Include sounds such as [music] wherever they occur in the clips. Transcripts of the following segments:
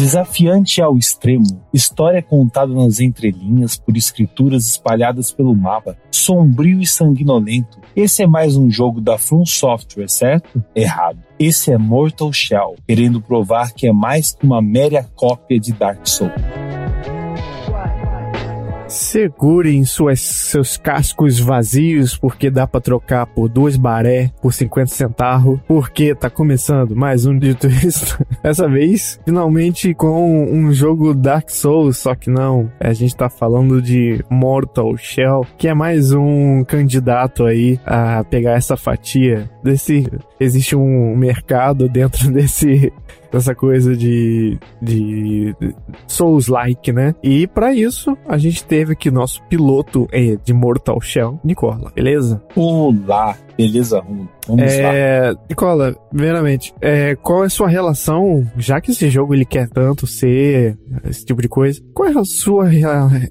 Desafiante ao extremo, história contada nas entrelinhas por escrituras espalhadas pelo mapa, sombrio e sanguinolento. Esse é mais um jogo da From Software, certo? Errado. Esse é Mortal Shell, querendo provar que é mais que uma mera cópia de Dark Souls. Segurem suas, seus cascos vazios, porque dá para trocar por duas baré por 50 centavos, porque tá começando mais um Dito Isso. [laughs] Dessa vez, finalmente com um jogo Dark Souls, só que não, a gente tá falando de Mortal Shell, que é mais um candidato aí a pegar essa fatia desse... Existe um mercado dentro [laughs] desse dessa coisa de, de Souls-like, né? E para isso, a gente teve aqui nosso piloto é, de Mortal Shell, Nicola, beleza? Olá, beleza? Vamos é, lá. Nicola, primeiramente, é, qual é a sua relação, já que esse jogo ele quer tanto ser esse tipo de coisa, qual é a sua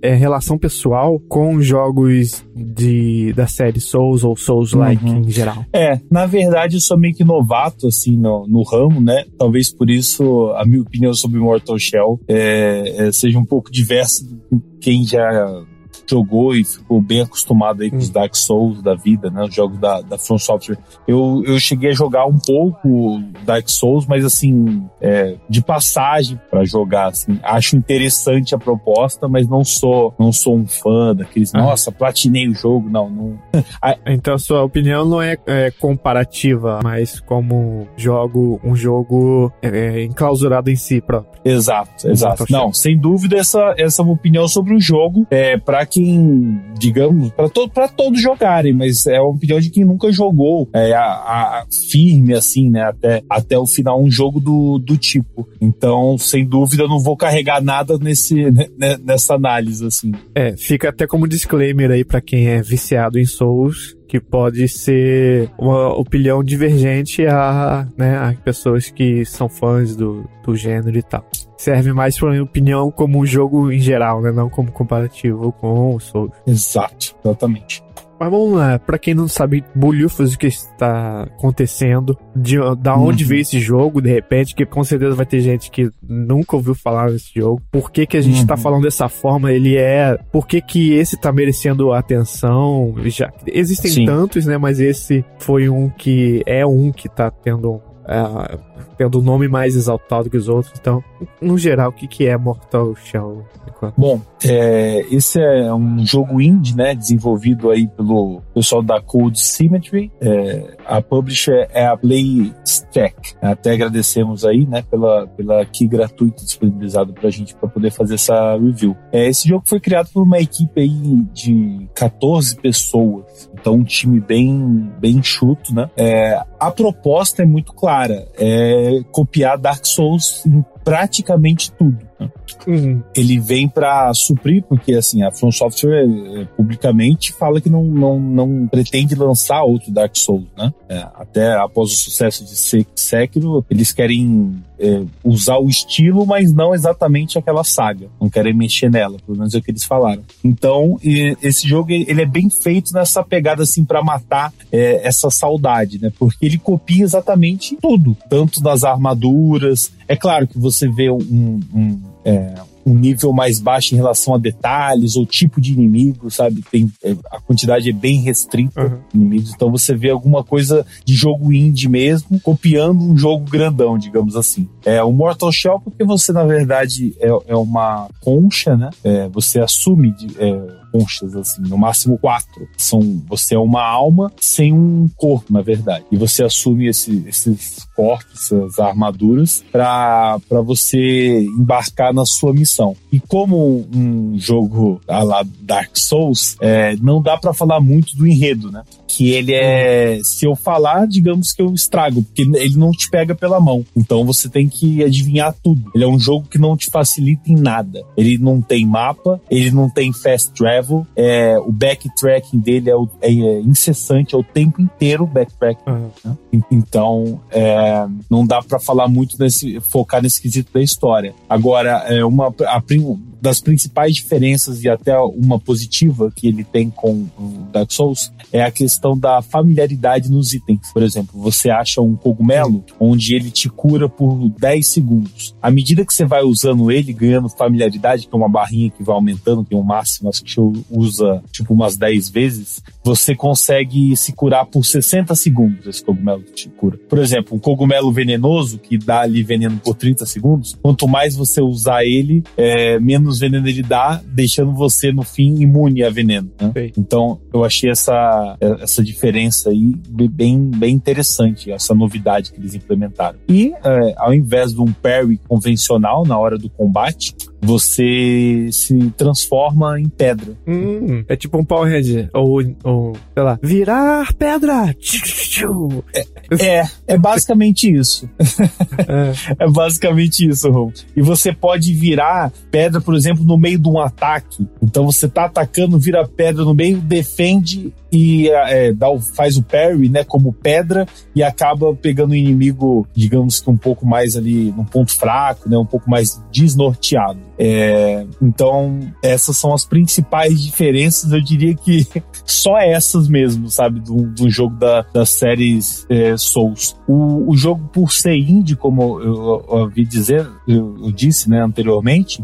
é, relação pessoal com jogos de, da série Souls ou Souls-like uhum. em geral? É, na verdade eu sou meio que novato, assim, no, no ramo, né? Talvez por isso a minha opinião sobre Mortal Shell é, é, seja um pouco diversa do quem já jogou e ficou bem acostumado aí com os hum. Dark Souls da vida, né? Os jogos da, da From Software. Eu, eu cheguei a jogar um pouco Dark Souls, mas assim, é, de passagem para jogar, assim. Acho interessante a proposta, mas não sou, não sou um fã daqueles, ah. nossa, platinei o jogo, não, não. [laughs] então sua opinião não é, é, comparativa, mas como jogo, um jogo é, enclausurado em si próprio. Exato, exato. Não, sem dúvida essa, essa é uma opinião sobre um jogo, é, para que quem, digamos, para to, todos jogarem, mas é uma opinião de quem nunca jogou é, a, a, firme, assim, né, até, até o final, um jogo do, do tipo. Então, sem dúvida, não vou carregar nada nesse, né, né, nessa análise, assim. É, fica até como disclaimer aí para quem é viciado em Souls, que pode ser uma opinião divergente a, né, a pessoas que são fãs do, do gênero e tal. Serve mais para minha opinião como um jogo em geral, né, não como comparativo com o Souls. Exato, exatamente. Mas vamos lá, pra quem não sabe bolhufas o que está acontecendo, de da onde uhum. veio esse jogo, de repente, que com certeza vai ter gente que nunca ouviu falar desse jogo. Por que que a gente tá uhum. tá falando dessa forma? Ele é... Por que que esse tá merecendo atenção? Já Existem Sim. tantos, né? Mas esse foi um que... É um que tá tendo... É, tendo o nome mais exaltado que os outros. Então, no geral, o que, que é Mortal Shell? Bom, é, esse é um jogo indie, né, desenvolvido aí pelo pessoal da Code Symmetry. É, a publisher é a Playstack. Até agradecemos aí, né, pela, pela key gratuita disponibilizado pra gente para poder fazer essa review. É, esse jogo foi criado por uma equipe aí de 14 pessoas. Então, um time bem, bem enxuto, né? É, a proposta é muito clara. É copiar Dark Souls em praticamente tudo. Uhum. Ele vem para suprir, porque assim, a From Software é, publicamente fala que não, não, não pretende lançar outro Dark Souls, né? É, até após o sucesso de Sekiro, eles querem é, usar o estilo, mas não exatamente aquela saga. Não querem mexer nela, pelo menos é o que eles falaram. Então, esse jogo ele é bem feito nessa pegada assim para matar é, essa saudade, né? Porque ele copia exatamente tudo, tanto das armaduras. É claro que você vê um, um é, um nível mais baixo em relação a detalhes ou tipo de inimigo, sabe? Tem, é, a quantidade é bem restrita uhum. de inimigos, então você vê alguma coisa de jogo indie mesmo, copiando um jogo grandão, digamos assim. É o Mortal Shell porque você, na verdade, é, é uma concha, né? É, você assume de, é, conchas, assim, no máximo quatro. São, você é uma alma sem um corpo, na verdade. E você assume esse, esses corpos, essas armaduras, para você embarcar na sua missão. E como um jogo a lá Dark Souls, é, não dá para falar muito do enredo, né? Que ele é. Se eu falar, digamos que eu estrago, porque ele não te pega pela mão. Então você tem que adivinhar tudo. Ele é um jogo que não te facilita em nada. Ele não tem mapa, ele não tem fast travel, é, o backtracking dele é, o, é, é incessante, é o tempo inteiro o backtracking. Uhum. Né? Então, é, não dá para falar muito nesse, focar nesse quesito da história. Agora, é uma, a, nenhum. Das principais diferenças e até uma positiva que ele tem com o Dark Souls é a questão da familiaridade nos itens. Por exemplo, você acha um cogumelo onde ele te cura por 10 segundos. À medida que você vai usando ele, ganhando familiaridade, que é uma barrinha que vai aumentando, tem um máximo, acho que você usa tipo umas 10 vezes, você consegue se curar por 60 segundos esse cogumelo te cura. Por exemplo, um cogumelo venenoso que dá ali veneno por 30 segundos, quanto mais você usar ele, é, menos menos veneno ele dá, deixando você no fim imune a veneno. Né? Então eu achei essa, essa diferença aí bem, bem interessante, essa novidade que eles implementaram. E é, ao invés de um parry convencional na hora do combate, você se transforma em pedra. Hum, é tipo um Powerhead, ou, ou, sei lá, virar pedra! É, é, é basicamente isso. [laughs] É. é basicamente isso, Ron. E você pode virar pedra, por exemplo, no meio de um ataque. Então você tá atacando, vira pedra no meio, defende e é, dá o, faz o parry, né, como pedra e acaba pegando o inimigo, digamos que um pouco mais ali, num ponto fraco, né, um pouco mais desnorteado. É, então, essas são as principais diferenças, eu diria que [laughs] só essas mesmo, sabe, do, do jogo da, das séries é, Souls. O, o jogo, por ser indie, como eu, ouvi dizer, eu, eu, disse, né, anteriormente,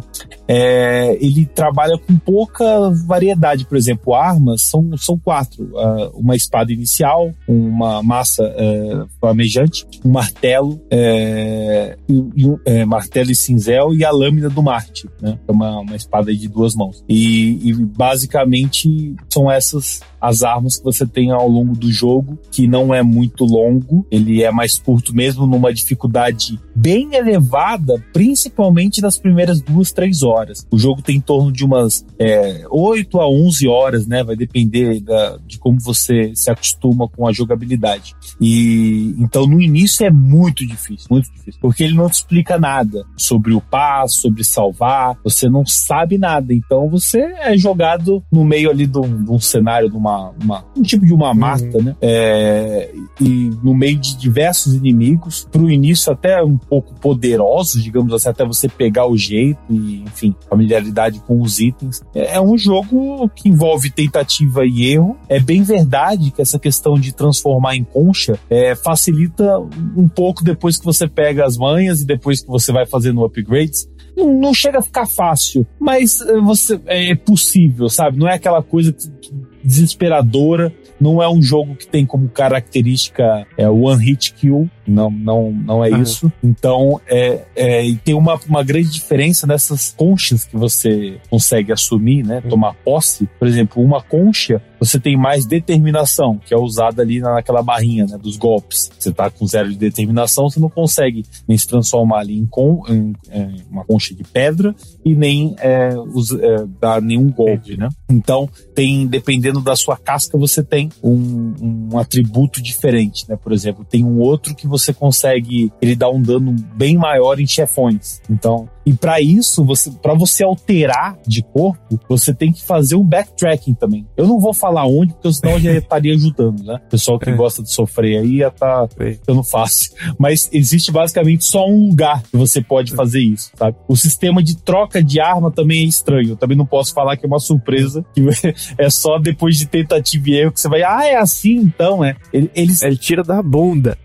é, ele trabalha com pouca variedade, por exemplo, armas são, são quatro. Uh, uma espada inicial, uma massa uh, flamejante, um martelo, é, e, um, é, martelo e cinzel e a lâmina do Marte, né? É uma, uma espada de duas mãos. E, e basicamente são essas as armas que você tem ao longo do jogo, que não é muito longo, ele é mais curto mesmo numa dificuldade bem elevada, principalmente nas primeiras duas, três horas. O jogo tem em torno de umas é, 8 a 11 horas, né? Vai depender da, de como você se acostuma com a jogabilidade. E então no início é muito difícil, muito difícil, porque ele não te explica nada sobre o passo, sobre salvar, você não sabe nada. Então você é jogado no meio ali de um, de um cenário, de uma uma, um tipo de uma mata, uhum. né? É, e no meio de diversos inimigos, pro início até um pouco poderosos, digamos assim, até você pegar o jeito e, enfim, familiaridade com os itens. É, é um jogo que envolve tentativa e erro. É bem verdade que essa questão de transformar em concha é, facilita um pouco depois que você pega as manhas e depois que você vai fazendo upgrades não, chega a ficar fácil, mas eh, você é possível, sabe? Não é aquela coisa que, desesperadora. Não é um jogo que tem como característica é, one hit kill, não, não, não é isso. Então, é, é, e tem uma, uma grande diferença nessas conchas que você consegue assumir, né? Tomar posse. Por exemplo, uma concha, você tem mais determinação, que é usada ali naquela barrinha, né? Dos golpes. Você tá com zero de determinação, você não consegue nem se transformar ali em, con, em, em é, uma concha de pedra e nem é, é, dar nenhum golpe, né? Então, tem, dependendo da sua casca, você tem um, um atributo diferente, né? Por exemplo, tem um outro que você consegue, ele dá um dano bem maior em chefões. Então, e para isso, você, para você alterar de corpo, você tem que fazer um backtracking também. Eu não vou falar onde, porque senão eu já [laughs] estaria ajudando, né? O pessoal que é. gosta de sofrer aí ia tá ficando fácil. [laughs] Mas existe basicamente só um lugar que você pode fazer isso, sabe? O sistema de troca de arma também é estranho. Eu também não posso falar que é uma surpresa, que [laughs] é só depois de tentativa e erro que você vai, ah, é assim então, é. Eles... Ele tira da bunda.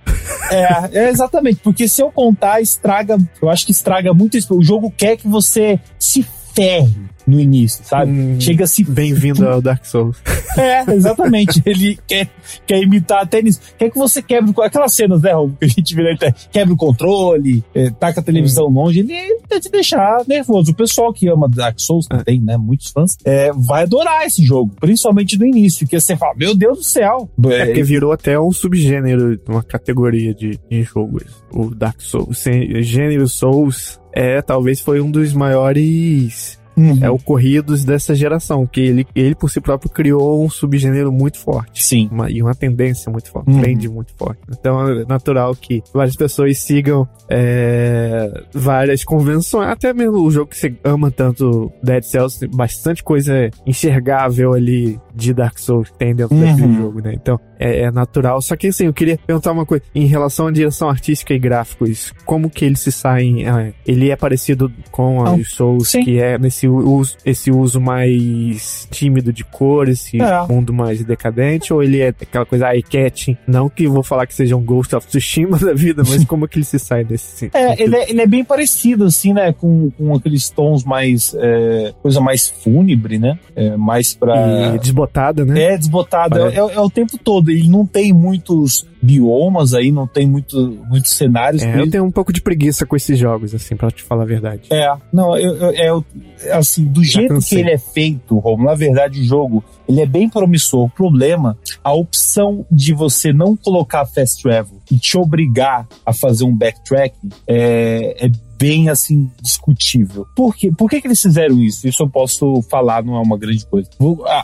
É, é exatamente, porque se eu contar, estraga, eu acho que estraga muito. O jogo quer que você se ferre no início, sabe? Hum, Chega se. Bem-vindo ao Dark Souls. [laughs] É, exatamente. Ele quer, quer imitar até nisso. Quer que você quebre. Aquelas cenas, né, Rob, que a gente vê na internet, quebra o controle, é, taca a televisão hum. longe, ele quer te deixar nervoso. O pessoal que ama Dark Souls, que é. tem, né, muitos fãs, é, vai adorar esse jogo, principalmente no início, que você fala, meu Deus do céu. É, porque virou até um subgênero, uma categoria de, de jogos, o Dark Souls. Gênero Souls é, talvez foi um dos maiores uhum. é o Corridos dessa geração, que ele, ele por si próprio criou um subgênero muito forte. Sim. Uma, e uma tendência muito forte, um trend muito forte. Então é natural que várias pessoas sigam é, várias convenções, até mesmo o jogo que você ama tanto, Dead Cells, tem bastante coisa enxergável ali de Dark Souls que tem dentro uhum. daquele jogo, né? Então é, é, natural. Só que assim, eu queria perguntar uma coisa em relação à direção artística e gráficos, como que eles se saem? É, ele é parecido com a Souls, sim. que é nesse uso, esse uso mais tímido de cor, esse é. mundo mais decadente, ou ele é aquela coisa eye-catching? Não que vou falar que seja um Ghost of Tsushima [laughs] da vida, mas como que ele se sai desse [laughs] É, ele é, ele é bem parecido, assim, né? Com, com aqueles tons mais. É, coisa mais fúnebre, né? É, mais pra. E desbotada, né? É, desbotada. É, é, é, o tempo todo. Ele não tem muitos biomas aí, não tem muito, muitos cenários. É, eu tenho um pouco de preguiça com esses jogos, assim, pra te falar a verdade. É, não, eu, eu, eu assim, do Já jeito cansei. que ele é feito, Romulo, na verdade o jogo, ele é bem promissor. O problema, a opção de você não colocar fast travel e te obrigar a fazer um backtracking é, é bem assim discutível. Por, quê? Por que, que eles fizeram isso? Isso eu posso falar, não é uma grande coisa.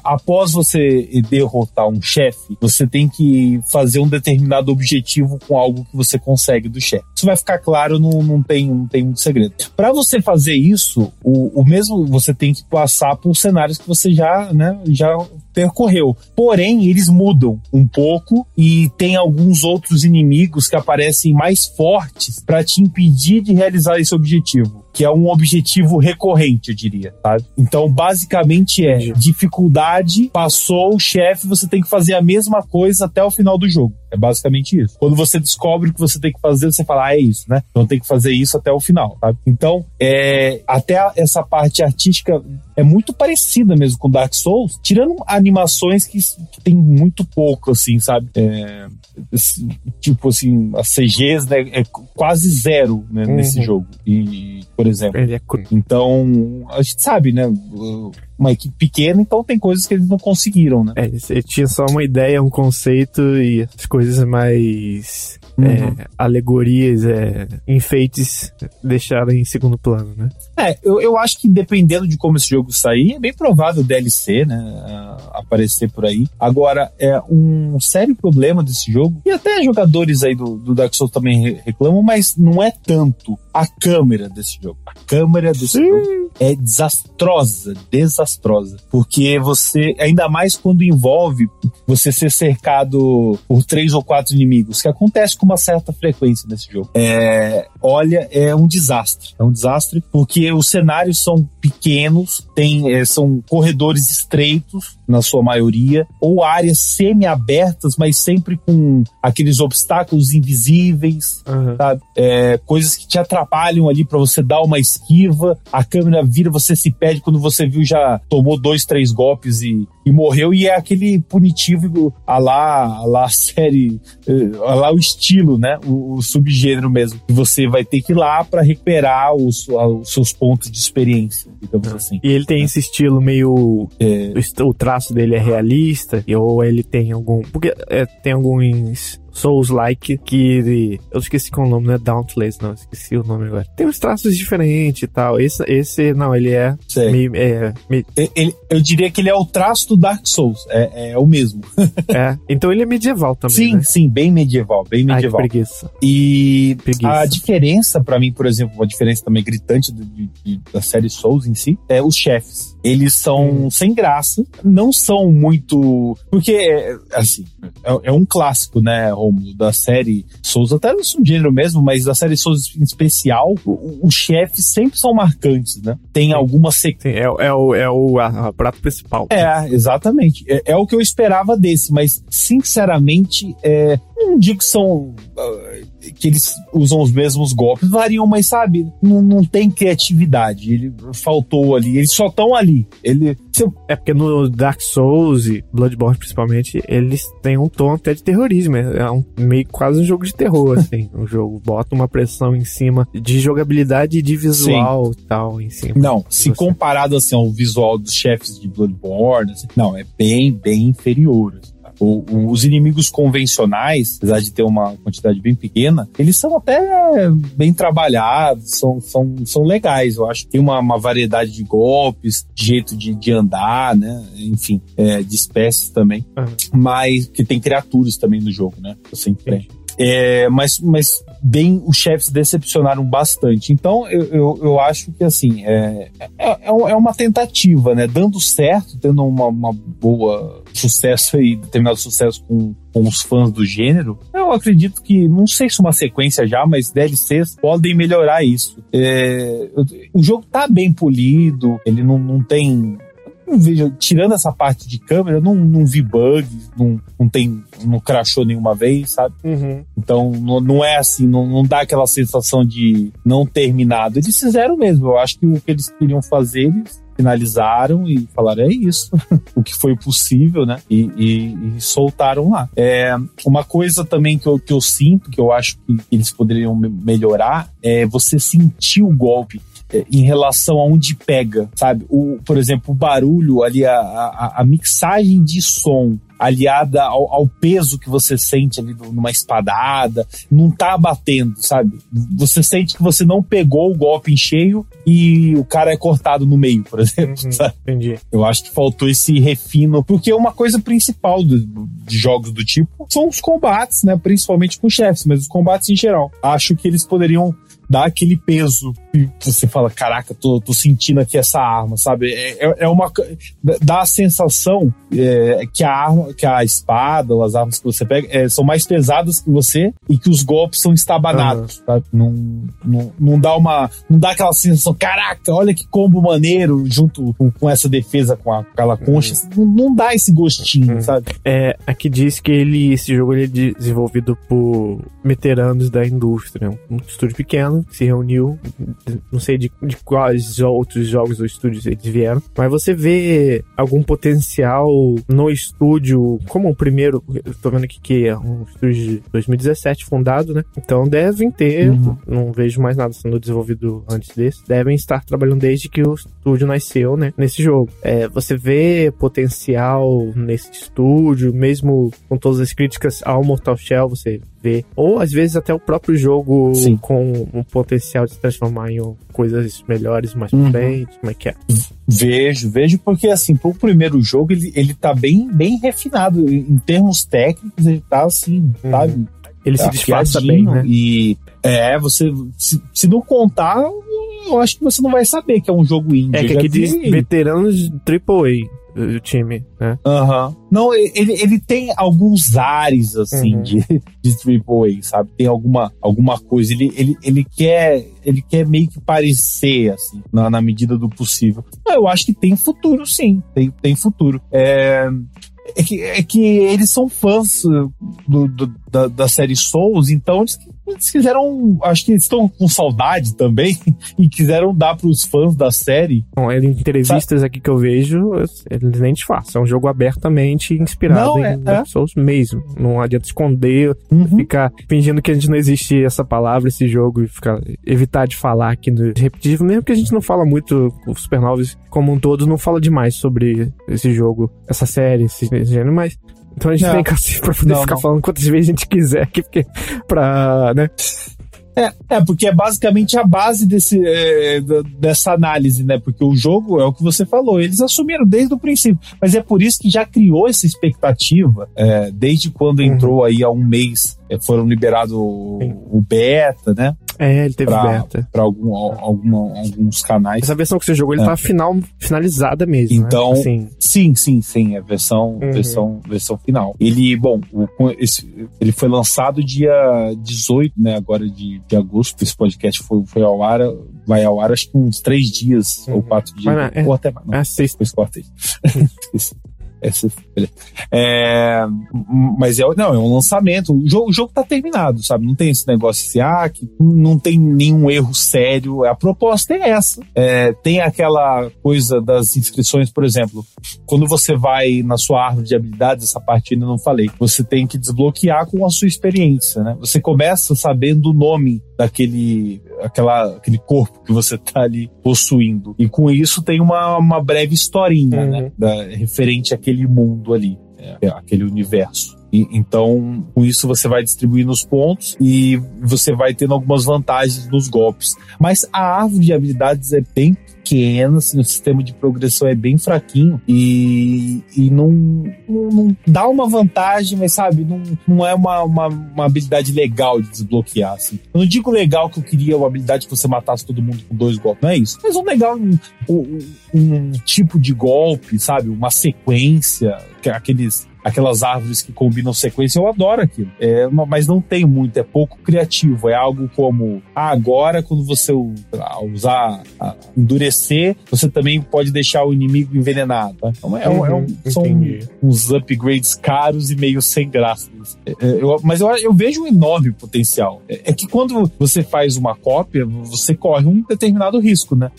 Após você derrotar um chefe, você tem que fazer um determinado objetivo com algo que você consegue do chefe. Isso vai ficar claro, não, não, tem, não tem muito segredo. Para você fazer isso, o, o mesmo você tem que passar por cenários que você já, né, já percorreu. Porém, eles mudam um pouco e tem alguns outros inimigos que aparecem mais fortes para te impedir de realizar esse objetivo que é um objetivo recorrente, eu diria, sabe? Então, basicamente é dificuldade, passou o chefe, você tem que fazer a mesma coisa até o final do jogo. É basicamente isso. Quando você descobre o que você tem que fazer, você fala, ah, é isso, né? Então tem que fazer isso até o final, sabe? Então, é, até essa parte artística é muito parecida mesmo com Dark Souls, tirando animações que, que tem muito pouco, assim, sabe? É, tipo assim, as CGs né, é quase zero né, uhum. nesse jogo. E, por exemplo. É Então, a gente sabe, né? Uma equipe pequena, então tem coisas que eles não conseguiram, né? É, tinha só uma ideia, um conceito e as coisas mais uhum. é, alegorias, é, enfeites deixaram em segundo plano, né? É, eu, eu acho que dependendo de como esse jogo sair, é bem provável o DLC, né? Aparecer por aí. Agora, é um sério problema desse jogo, e até jogadores aí do, do Dark Souls também reclamam, mas não é tanto a câmera desse jogo. A câmera desse Sim. jogo é desastrosa, desastrosa. Porque você, ainda mais quando envolve você ser cercado por três ou quatro inimigos, que acontece com uma certa frequência nesse jogo. É, olha, é um desastre. É um desastre porque os cenários são pequenos, tem, é, são corredores estreitos, na sua maioria, ou áreas semi-abertas, mas sempre com aqueles obstáculos invisíveis, uhum. sabe? É, coisas que te atrapalham ali para você dar uma esquiva, a câmera vira, você se perde quando você viu já tomou dois, três golpes e, e morreu, e é aquele punitivo a lá, a lá série, eh, a lá o estilo, né? O, o subgênero mesmo, que você vai ter que ir lá para recuperar os, os, seus pontos de experiência, digamos assim. E ele tem esse estilo meio. É... O traço dele é realista, ou ele tem algum. Porque é, tem alguns Souls-like que eu esqueci qual é o nome, não é Dauntless, não, esqueci o nome agora. Tem uns traços diferentes e tal. Esse, esse não, ele é, meio, é meio... Ele, eu diria que ele é o traço do Dark Souls, é, é o mesmo. [laughs] é, então ele é medieval também, Sim, né? sim, bem medieval, bem medieval. Ai, preguiça. E preguiça. a diferença para mim, por exemplo, uma diferença também gritante de, de, da série Souls em si, é os chefes. Eles são hum. sem graça, não são muito. Porque, assim, é, é um clássico, né, Romulo, da série Souls, até não é um gênero mesmo, mas da série Souls em especial, os chefes sempre são marcantes, né? Tem alguma sequência. É, é, o, é o a, a prato principal. É, exatamente. É, é, o que eu esperava desse, mas, sinceramente, é, não digo que são. Uh, que eles usam os mesmos golpes, variam, mas sabe, não, não tem criatividade. Ele faltou ali, eles só estão ali. Ele. É porque no Dark Souls e Bloodborne, principalmente, eles têm um tom até de terrorismo. É um, meio quase um jogo de terror, [laughs] assim. o jogo bota uma pressão em cima de jogabilidade e de visual e tal em cima. Não, se você. comparado assim ao visual dos chefes de Bloodborne, assim, não, é bem, bem inferior. Assim O, o, os inimigos convencionais, apesar de ter uma quantidade bem pequena, eles são até bem trabalhados, são, são, são legais. Eu acho que tem uma, uma variedade de golpes, de jeito de, de andar, né? Enfim, é, de espécies também. Uhum. Mas que tem criaturas também no jogo, né? Você entende. É, mas, mas bem, os chefes decepcionaram bastante. Então, eu, eu, eu acho que, assim, é, é, é, é uma tentativa, né? Dando certo, tendo uma, uma boa sucesso aí, determinado sucesso com, com os fãs do gênero, eu acredito que, não sei se uma sequência já, mas DLCs podem melhorar isso. É, o jogo tá bem polido, ele não, não tem não vejo, tirando essa parte de câmera, não, não vi bugs, não, não tem, não crashou nenhuma vez, sabe? Uhum. Então não, não é assim, não, não dá aquela sensação de não terminado. Eles fizeram mesmo, eu acho que o que eles queriam fazer, eles finalizaram e falaram é isso, [laughs] o que foi possível, né? E, e, e, soltaram lá. É, uma coisa também que eu, que eu sinto, que eu acho que eles poderiam melhorar, é você sentir o golpe. É, em relação a onde pega, sabe? O, por exemplo, o barulho ali, a, a, a mixagem de som aliada ao, ao, peso que você sente ali numa espadada, não tá batendo, sabe? Você sente que você não pegou o golpe em cheio e o cara é cortado no meio, por exemplo. Uhum, entendi. Eu acho que faltou esse refino, porque uma coisa principal do, de jogos do tipo são os combates, né? Principalmente com chefes, mas os combates em geral. Acho que eles poderiam dá aquele peso e você fala, caraca, tô, tô sentindo aqui essa arma, sabe? É, é, é uma. dá a sensação é, que a arma, que a espada ou as armas que você pega é, são mais pesadas que você e que os golpes são estabanados, uhum. Não, não, não dá uma. Não dá aquela sensação, caraca, olha que combo maneiro junto com, com essa defesa com, a, com aquela concha. Uhum. Não, não, dá esse gostinho, uhum. sabe? É, aqui diz que ele, esse jogo ele é desenvolvido por veteranos da indústria, um estúdio pequeno se reuniu, não sei de, de quais outros jogos ou estúdios eles vieram, mas você vê algum potencial no estúdio, como o primeiro, eu tô vendo aqui que é um estúdio de 2017 fundado, né? Então devem ter, uhum. não vejo mais nada sendo desenvolvido antes desse, devem estar trabalhando desde que o estúdio nasceu, né? Nesse jogo. É, você vê potencial nesse estúdio, mesmo com todas as críticas ao Mortal Shell, você vê. Ou às vezes até o próprio jogo Sim. com um potencial de se transformar em coisas melhores mais uhum. frente. Como é que é? Vejo, vejo, porque assim, pro primeiro jogo ele, ele tá bem, bem refinado. Em termos técnicos, ele tá assim, uhum. sabe? Ele se disfarça bem, né? E é, você. Se, se não contar, eu acho que você não vai saber que é um jogo indie. É que aqui diz veteranos AAA o time, né? Aham. Uhum. Não, ele, ele tem alguns ares, assim, uhum. de, [laughs] de AAA, sabe? Tem alguma, alguma coisa. Ele, ele, ele, quer, ele quer meio que parecer, assim, na, na medida do possível. Eu acho que tem futuro, sim. Tem, tem futuro. É, é que, é que eles são fãs do, do da, da série Souls, então eles eles quiseram, acho que eles estão com saudade também [laughs] e quiseram dar para os fãs da série. Bom, em entrevistas Sabe? aqui que eu vejo, eles nem disfarçam. É um jogo abertamente inspirado não, em é, Dark é. Souls mesmo. Não adianta esconder, uhum. ficar fingindo que a gente não existe essa palavra, esse jogo e ficar evitar de falar aqui no repetitivo, mesmo que a gente não fala muito, o Supernovas como um todo não fala demais sobre esse jogo, essa série, esse gênero, mas então a gente tem que pra poder não, ficar não. falando quantas vezes a gente quiser aqui, porque pra, né? É, é, porque é basicamente a base desse, é, dessa análise, né? Porque o jogo é o que você falou, eles assumiram desde o princípio. Mas é por isso que já criou essa expectativa, é, desde quando uhum. entrou aí há um mês, é, foram liberados o, o beta, né? É, ele teve pra, beta. Pra algum, alguma, alguns canais. Essa versão que você jogou, ele é. tá final, finalizada mesmo. Né? Então, né? assim. sim, sim, sim. É versão, uhum. versão, versão final. Ele, bom, esse, ele foi lançado dia 18, né? Agora de, de agosto. Esse podcast foi, foi ao ar, vai ao ar acho que uns três dias uhum. ou quatro dias. Mas, é, ou até mais. Não, é sexta. Depois cortei. [laughs] É, mas é, não, é um lançamento. O jogo, o jogo tá terminado, sabe? Não tem esse negócio assim, ah, que não tem nenhum erro sério. A proposta é essa. É, tem aquela coisa das inscrições, por exemplo, quando você vai na sua árvore de habilidades, essa parte ainda não falei, você tem que desbloquear com a sua experiência, né? Você começa sabendo o nome daquele aquela, aquele corpo que você tá ali possuindo. E com isso tem uma, uma breve historinha, uhum. né? Da, referente àquele mundo ali. é, aquele universo. E, então, com isso você vai distribuindo os pontos e você vai tendo algumas vantagens nos golpes. Mas a árvore de habilidades é bem pequena, assim, o sistema de progressão é bem fraquinho e, e não, não, não dá uma vantagem, mas sabe, não, não é uma, uma, uma, habilidade legal de desbloquear. Assim. Eu não digo legal que eu queria uma habilidade que você matasse todo mundo com dois golpes, não é isso. Mas um legal, um, um, um tipo de golpe, sabe, uma sequência, aqueles aquelas árvores que combinam sequência, eu adoro aquilo. É, mas não tem muito, é pouco criativo. É algo como, ah, agora quando você usar, endurecer, você também pode deixar o inimigo envenenado. Tá? Então, é, uhum, é um, são uns upgrades caros e meio sem graça. É, é, eu, mas eu, eu, vejo um enorme potencial. É, é, que quando você faz uma cópia, você corre um determinado risco, né?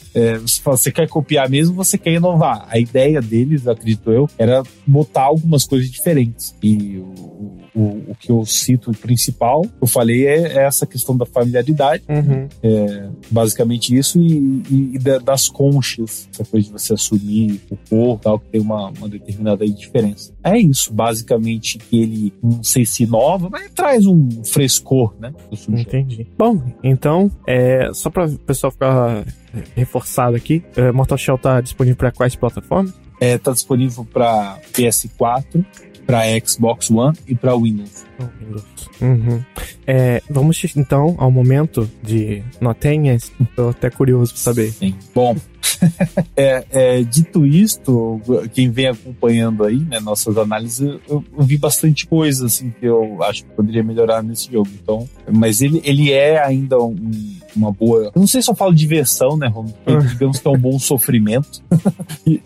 Você, fala, você quer copiar mesmo, você quer inovar. A ideia deles, acredito eu, era botar algumas coisas diferentes. E o, o, o que eu cito principal, eu falei, é, é essa questão da familiaridade. Uhum. É, basicamente isso, e, e, e, das conchas, depois de você assumir o corpo, tal, que tem uma, uma determinada diferença. É isso, basicamente, que ele não sei se inova, mas traz um frescor, né? Entendi. Bom, então, é, só para o pessoal ficar reforçado aqui, é, Mortal Shell tá disponível para quais plataformas? É, tá disponível para PS4, para Xbox One e para Windows. Uhum. É, vamos então ao momento de notinhas. Estou até curioso para saber. Sim. Bom, [laughs] é, é, dito isto, quem vem acompanhando aí, né, nossas análises, eu, eu, vi bastante coisa assim que eu acho que poderia melhorar nesse jogo. Então, mas ele, ele é ainda um, uma boa. Eu não sei se eu falo diversão, né, Rom? Uhum. Digamos que é um bom sofrimento. [laughs] e,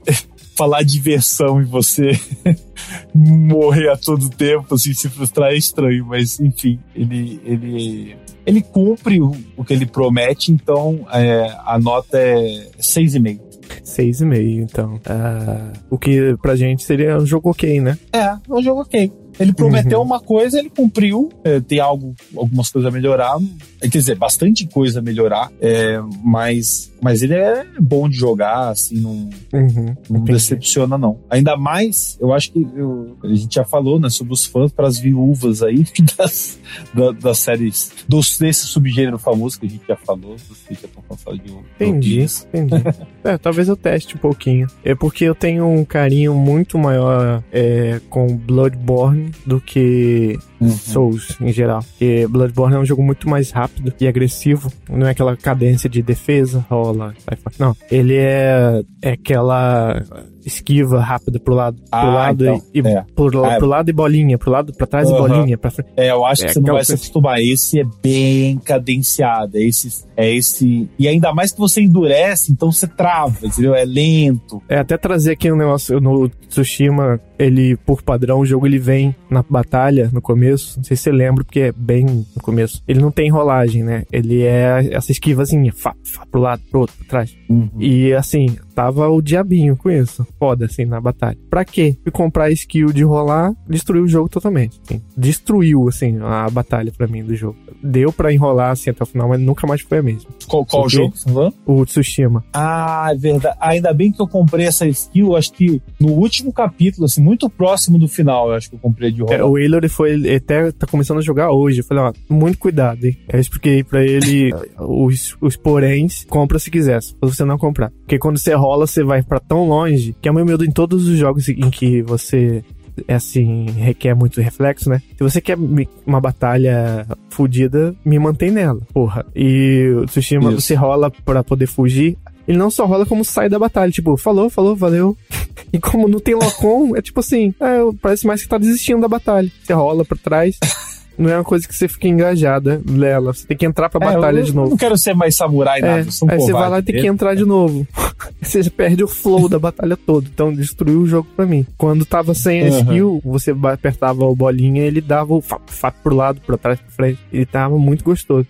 falar diversão e você [laughs] morrer a todo tempo, assim, se frustrar é estranho, mas enfim, ele, ele, ele cumpre o, o que ele promete, então é, a nota é 6,5. 6,5, então. Uh, o que pra gente seria um jogo ok, né? É, é um jogo ok. Ele prometeu uhum. uma coisa, ele cumpriu. É, tem algo, algumas coisas a melhorar. Quer dizer, bastante coisa a melhorar. É, mas, mas ele é bom de jogar, assim, não, uhum. não decepciona, não. Ainda mais, eu acho que eu, a gente já falou, né, sobre os fãs para as viúvas aí [laughs] das, da, das séries, dos, desse subgênero famoso que a gente já falou. Você já estão cansado de Entendi, entendi. [laughs] é, talvez eu teste um pouquinho. É porque eu tenho um carinho muito maior é, com Bloodborne do que uhum. Souls em geral. Porque Bloodborne é um jogo muito mais rápido e agressivo. Não é aquela cadência de defesa, rola, Não. Ele é, é aquela esquiva rápida pro lado, pro ah, lado então, e, é. pro, ah, pro, lado e bolinha, pro lado, pra trás uhum. e bolinha. Pra frente. É, eu acho é, que você não vai se acostumar. Esse é bem cadenciado. É esse, é esse. E ainda mais que você endurece, então você trava, entendeu? É lento. É, até trazer aqui um negócio no Tsushima, ele, por padrão, o jogo ele vem na batalha no começo. Não sei se você lembra, porque é bem no começo. Ele não tem rolagem, né? Ele é essa esquivazinha, fá, fá, pro lado, pro outro, pra trás. Uhum. E assim, tava o diabinho com isso. Foda, assim, na batalha. Pra quê? Fui comprar skill de rolar, destruiu o jogo totalmente. Assim. Destruiu, assim, a batalha pra mim do jogo. Deu pra enrolar, assim, até o final, mas nunca mais foi a mesma. Qual, qual jogo? O Tsushima. Ah, é verdade. Ainda bem que eu comprei essa skill, acho que no último capítulo, assim, muito próximo do final, eu acho que eu comprei de rolar. É, o Waylor foi, até tá começando a jogar hoje. Eu falei, ó, muito cuidado, hein? Eu expliquei pra ele [laughs] os, os poréns, compra se quiser, se você não comprar. Porque quando você rola, você vai para tão longe, que é o meu medo em todos os jogos em que você é assim, requer muito reflexo, né? Se você quer uma batalha fodida, me mantém nela, porra. E o Tsushima, Isso. você rola para poder fugir. Ele não só rola como sai da batalha, tipo, falou, falou, valeu. [laughs] e como não tem Locom, é tipo assim, é, parece mais que tá desistindo da batalha. Você rola para trás. [laughs] não é uma coisa que você fica engajada nela. Você tem que entrar pra é, batalha eu, de novo. não quero ser mais samurai, é, nada. aí você vai lá e tem que entrar de novo. [laughs] você perde o flow da batalha toda. Então destruiu o jogo pra mim. Quando tava sem a uhum. skill, você apertava o bolinha ele dava o fap, fap pro lado, pra trás, pra frente. Ele tava muito gostoso.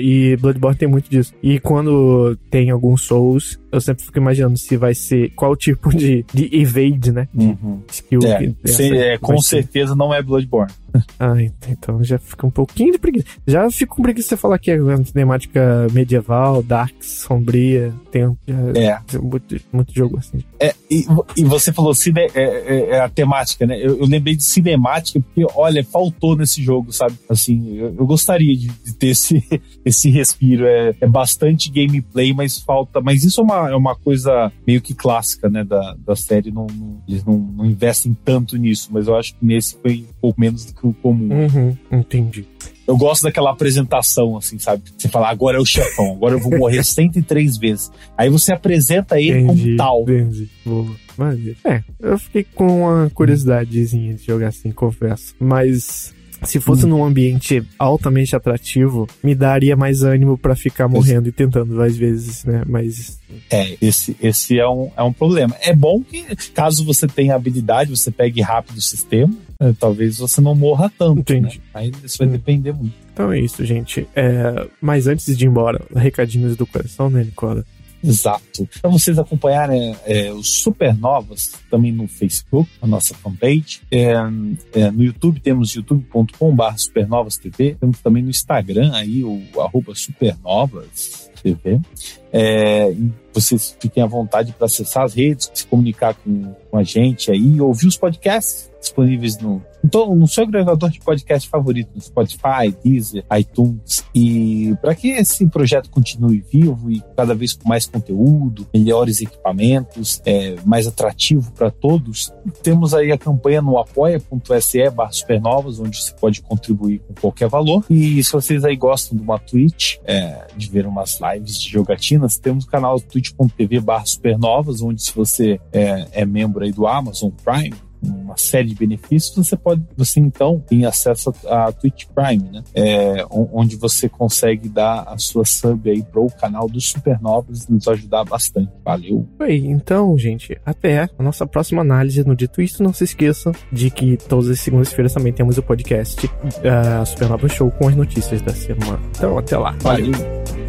E Bloodborne tem muito disso. E quando tem alguns Souls, eu sempre fico imaginando se vai ser qual tipo de, de evade, né? Uhum. Skill. É, que é, com certeza ser. não é Bloodborne. [laughs] Ah, então já fica um pouquinho de preguiça. Já fico com preguiça você falar que é uma cinemática medieval, dark, sombria, tem é. muito, muito jogo assim. É, e, e você falou cine, é, é, é, a temática, né? Eu, eu, lembrei de cinemática porque, olha, faltou nesse jogo, sabe? Assim, eu, eu gostaria de, de, ter esse, [laughs] esse respiro. É, é bastante gameplay, mas falta. Mas isso é uma, é uma coisa meio que clássica, né? Da, da série. Não, não eles não, não investem tanto nisso, mas eu acho que nesse foi um pouco menos do que o comum. Uhum, entendi. Eu gosto daquela apresentação, assim, sabe? Você fala, agora é o chefão, agora eu vou morrer 103 vezes. Aí você apresenta ele entendi, como tal. Entendi. Boa. É, eu fiquei com uma curiosidadezinha de jogar assim, confesso. Mas se fosse hum. num ambiente altamente atrativo, me daria mais ânimo para ficar morrendo e tentando várias vezes, né? Mas. É, esse, esse é, um, é um problema. É bom que, caso você tenha habilidade, você pegue rápido o sistema. É, talvez você não morra tanto. Né? Entendi. Né? Aí isso vai hum. depender muito. Então é isso, gente. É, mas antes de ir embora, recadinhos do coração, né, Nicola? Exato. Para vocês acompanharem é, os Supernovas também no Facebook, a nossa fanpage. É, é, no YouTube temos youtube.com.br supernovas.tv. Temos também no Instagram aí o arroba supernovas TV. É, vocês fiquem à vontade para acessar as redes, se comunicar com, com a gente aí, ouvir os podcasts disponíveis no, então, no seu agregador de podcast favorito, no Spotify, Deezer, iTunes. E para que esse projeto continue vivo e cada vez com mais conteúdo, melhores equipamentos, é, mais atrativo para todos, temos aí a campanha no apoia.se barra supernovas, onde você pode contribuir com qualquer valor. E se vocês aí gostam de uma Twitch, é, de ver umas lives de jogatinas, temos o canal twitch.tv barra supernovas, onde se você é, é membro aí do Amazon Prime, uma série de benefícios, você pode, você então tem acesso a, a Twitch Prime, né? É, onde você consegue dar a sua sub aí para o canal dos Supernovas e nos ajudar bastante. Valeu. Oi, então, gente, até a nossa próxima análise no Dito Isso. Não se esqueça de que todas as segundas-feiras também temos o podcast uh, Supernova Show com as notícias da semana. Então, até lá. Valeu. Valeu.